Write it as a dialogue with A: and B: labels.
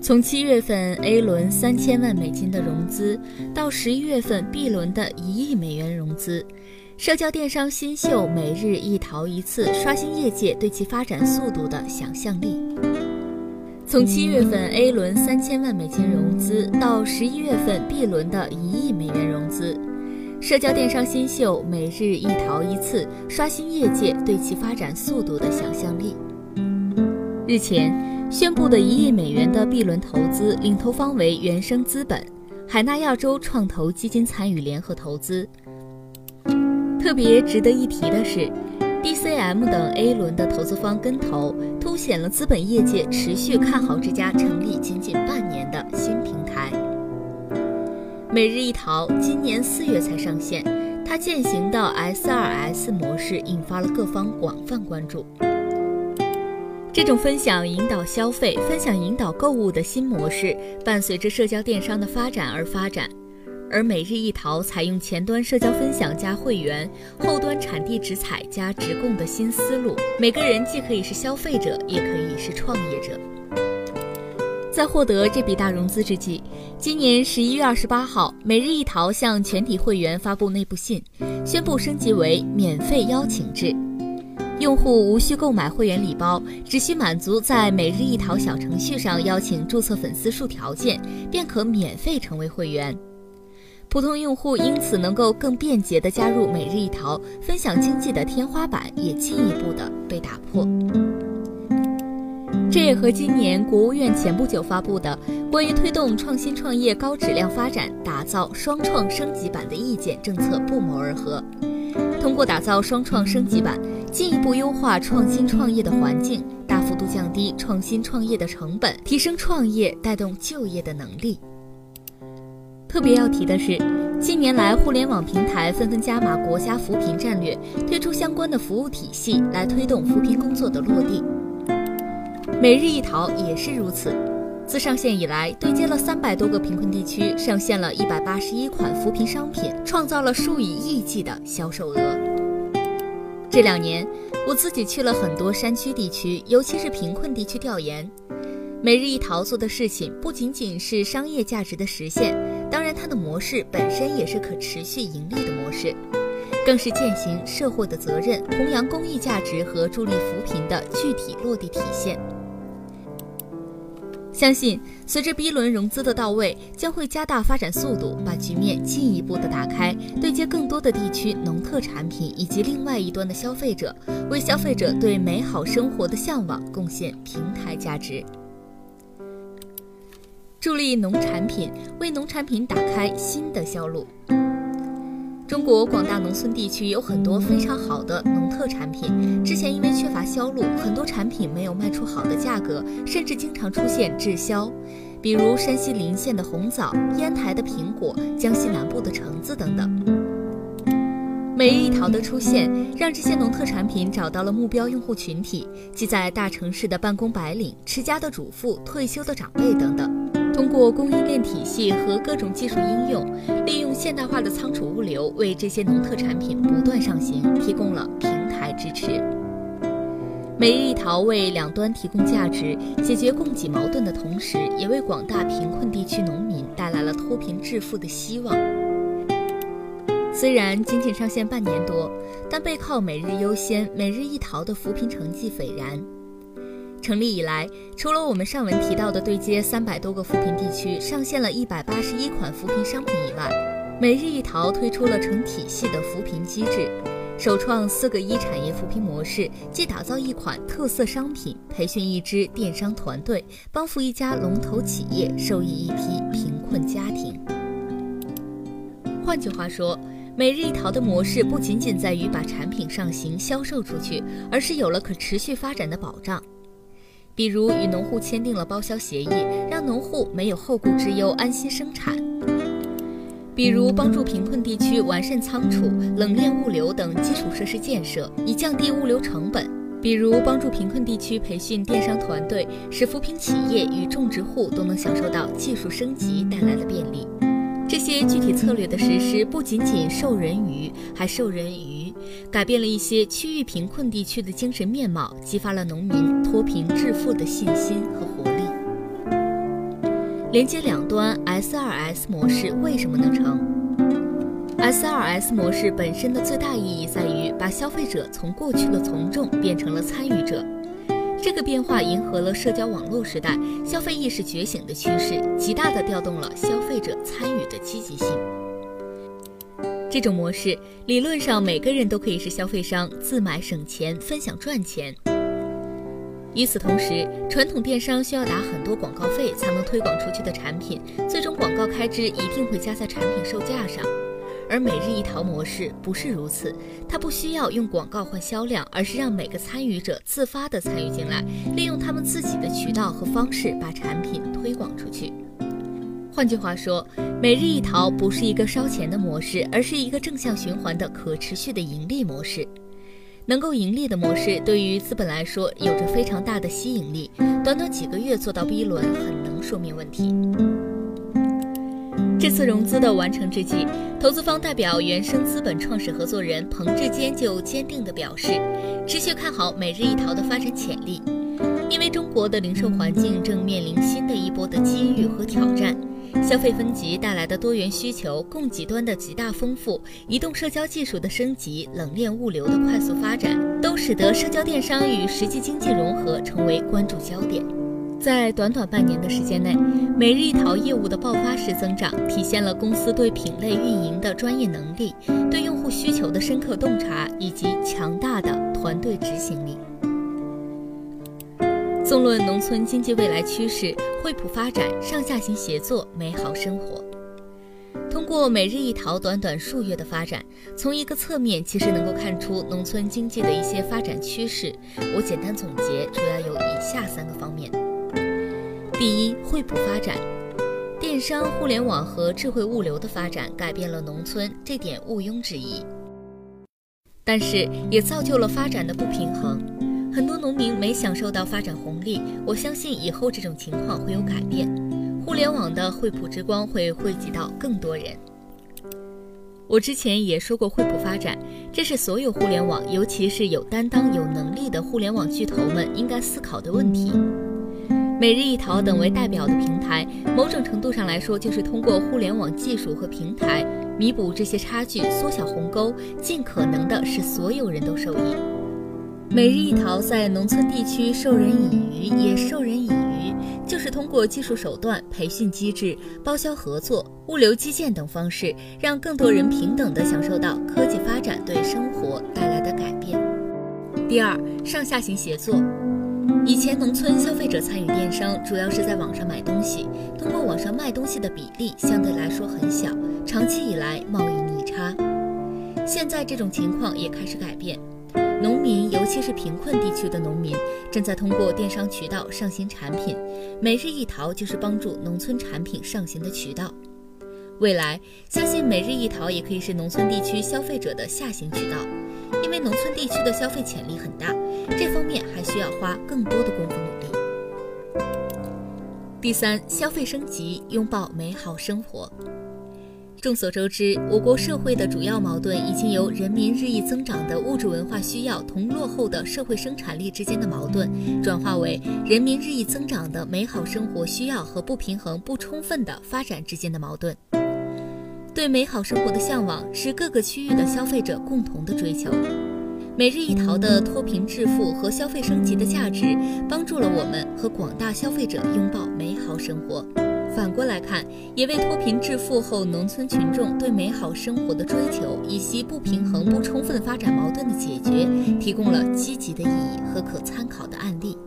A: 从七月份 A 轮三千万美金的融资，到十一月份 B 轮的一亿美元融资，社交电商新秀每日一淘一次，刷新业界对其发展速度的想象力。从七月份 A 轮三千万美金融资，到十一月份 B 轮的一亿美元融资，社交电商新秀每日一淘一次，刷新业界对其发展速度的想象力。日前。宣布的一亿美元的 B 轮投资，领投方为原生资本、海纳亚洲创投基金参与联合投资。特别值得一提的是，DCM 等 A 轮的投资方跟投，凸显了资本业界持续看好这家成立仅仅半年的新平台。每日一淘今年四月才上线，它践行的 S2S 模式引发了各方广泛关注。这种分享引导消费、分享引导购物的新模式，伴随着社交电商的发展而发展。而每日一淘采用前端社交分享加会员，后端产地直采加直供的新思路，每个人既可以是消费者，也可以是创业者。在获得这笔大融资之际，今年十一月二十八号，每日一淘向全体会员发布内部信，宣布升级为免费邀请制。用户无需购买会员礼包，只需满足在每日一淘小程序上邀请注册粉丝数条件，便可免费成为会员。普通用户因此能够更便捷地加入每日一淘，分享经济的天花板也进一步的被打破。这也和今年国务院前不久发布的关于推动创新创业高质量发展、打造双创升级版的意见政策不谋而合。通过打造双创升级版，进一步优化创新创业的环境，大幅度降低创新创业的成本，提升创业带动就业的能力。特别要提的是，近年来互联网平台纷纷加码国家扶贫战略，推出相关的服务体系来推动扶贫工作的落地。每日一淘也是如此。自上线以来，对接了三百多个贫困地区，上线了一百八十一款扶贫商品，创造了数以亿计的销售额。这两年，我自己去了很多山区地区，尤其是贫困地区调研。每日一淘做的事情不仅仅是商业价值的实现，当然它的模式本身也是可持续盈利的模式，更是践行社会的责任、弘扬公益价值和助力扶贫的具体落地体现。相信随着 B 轮融资的到位，将会加大发展速度，把局面进一步的打开，对接更多的地区农特产品以及另外一端的消费者，为消费者对美好生活的向往贡献平台价值，助力农产品，为农产品打开新的销路。中国广大农村地区有很多非常好的农特产品，之前因为缺乏销路，很多产品没有卖出好的价格，甚至经常出现滞销。比如山西临县的红枣、烟台的苹果、江西南部的橙子等等。每日一淘的出现，让这些农特产品找到了目标用户群体，即在大城市的办公白领、持家的主妇、退休的长辈等等。通过供应链体系和各种技术应用，利用现代化的仓储物流，为这些农特产品不断上行提供了平台支持。每日一淘为两端提供价值，解决供给矛盾的同时，也为广大贫困地区农民带来了脱贫致富的希望。虽然仅仅上线半年多，但背靠每日优先、每日一淘的扶贫成绩斐然。成立以来，除了我们上文提到的对接三百多个扶贫地区，上线了一百八十一款扶贫商品以外，每日一淘推出了成体系的扶贫机制，首创四个一产业扶贫模式，即打造一款特色商品，培训一支电商团队，帮扶一家龙头企业，受益一批贫困家庭。换句话说，每日一淘的模式不仅仅在于把产品上行销售出去，而是有了可持续发展的保障。比如与农户签订了包销协议，让农户没有后顾之忧，安心生产；比如帮助贫困地区完善仓储、冷链物流等基础设施建设，以降低物流成本；比如帮助贫困地区培训电商团队，使扶贫企业与种植户都能享受到技术升级带来的便利。这些具体策略的实施，不仅仅授人鱼，还授人鱼，改变了一些区域贫困地区的精神面貌，激发了农民脱贫致富的信心和活力。连接两端 S2S 模式为什么能成？S2S 模式本身的最大意义在于把消费者从过去的从众变成了参与者。这个变化迎合了社交网络时代消费意识觉醒的趋势，极大地调动了消费者参与的积极性。这种模式理论上每个人都可以是消费商，自买省钱，分享赚钱。与此同时，传统电商需要打很多广告费才能推广出去的产品，最终广告开支一定会加在产品售价上。而每日一淘模式不是如此，它不需要用广告换销量，而是让每个参与者自发地参与进来，利用他们自己的渠道和方式把产品推广出去。换句话说，每日一淘不是一个烧钱的模式，而是一个正向循环的可持续的盈利模式。能够盈利的模式，对于资本来说有着非常大的吸引力，短短几个月做到 B 轮，很能说明问题。这次融资的完成之际，投资方代表原生资本创始合伙人彭志坚就坚定地表示，持续看好每日一淘的发展潜力，因为中国的零售环境正面临新的一波的机遇和挑战，消费分级带来的多元需求、供给端的极大丰富、移动社交技术的升级、冷链物流的快速发展，都使得社交电商与实际经济融合成为关注焦点。在短短半年的时间内，每日一淘业务的爆发式增长，体现了公司对品类运营的专业能力、对用户需求的深刻洞察以及强大的团队执行力。纵论农村经济未来趋势，惠普发展、上下行协作、美好生活。通过每日一淘短短数月的发展，从一个侧面其实能够看出农村经济的一些发展趋势。我简单总结，主要有以下三个方面。第一，惠普发展，电商、互联网和智慧物流的发展改变了农村，这点毋庸置疑。但是也造就了发展的不平衡，很多农民没享受到发展红利。我相信以后这种情况会有改变，互联网的惠普之光会惠及到更多人。我之前也说过，惠普发展，这是所有互联网，尤其是有担当、有能力的互联网巨头们应该思考的问题。每日一淘等为代表的平台，某种程度上来说，就是通过互联网技术和平台弥补这些差距，缩小鸿沟，尽可能的使所有人都受益。每日一淘在农村地区授人以渔，也授人以渔，就是通过技术手段、培训机制、包销合作、物流基建等方式，让更多人平等地享受到科技发展对生活带来的改变。第二，上下行协作。以前农村消费者参与电商，主要是在网上买东西，通过网上卖东西的比例相对来说很小，长期以来贸易逆差。现在这种情况也开始改变，农民，尤其是贫困地区的农民，正在通过电商渠道上新产品，每日一淘就是帮助农村产品上行的渠道。未来，相信每日一淘也可以是农村地区消费者的下行渠道。因为农村地区的消费潜力很大，这方面还需要花更多的功夫努力。第三，消费升级，拥抱美好生活。众所周知，我国社会的主要矛盾已经由人民日益增长的物质文化需要同落后的社会生产力之间的矛盾，转化为人民日益增长的美好生活需要和不平衡不充分的发展之间的矛盾。对美好生活的向往是各个区域的消费者共同的追求。每日一淘的脱贫致富和消费升级的价值，帮助了我们和广大消费者拥抱美好生活。反过来看，也为脱贫致富后农村群众对美好生活的追求以及不平衡不充分发展矛盾的解决，提供了积极的意义和可参考的案例。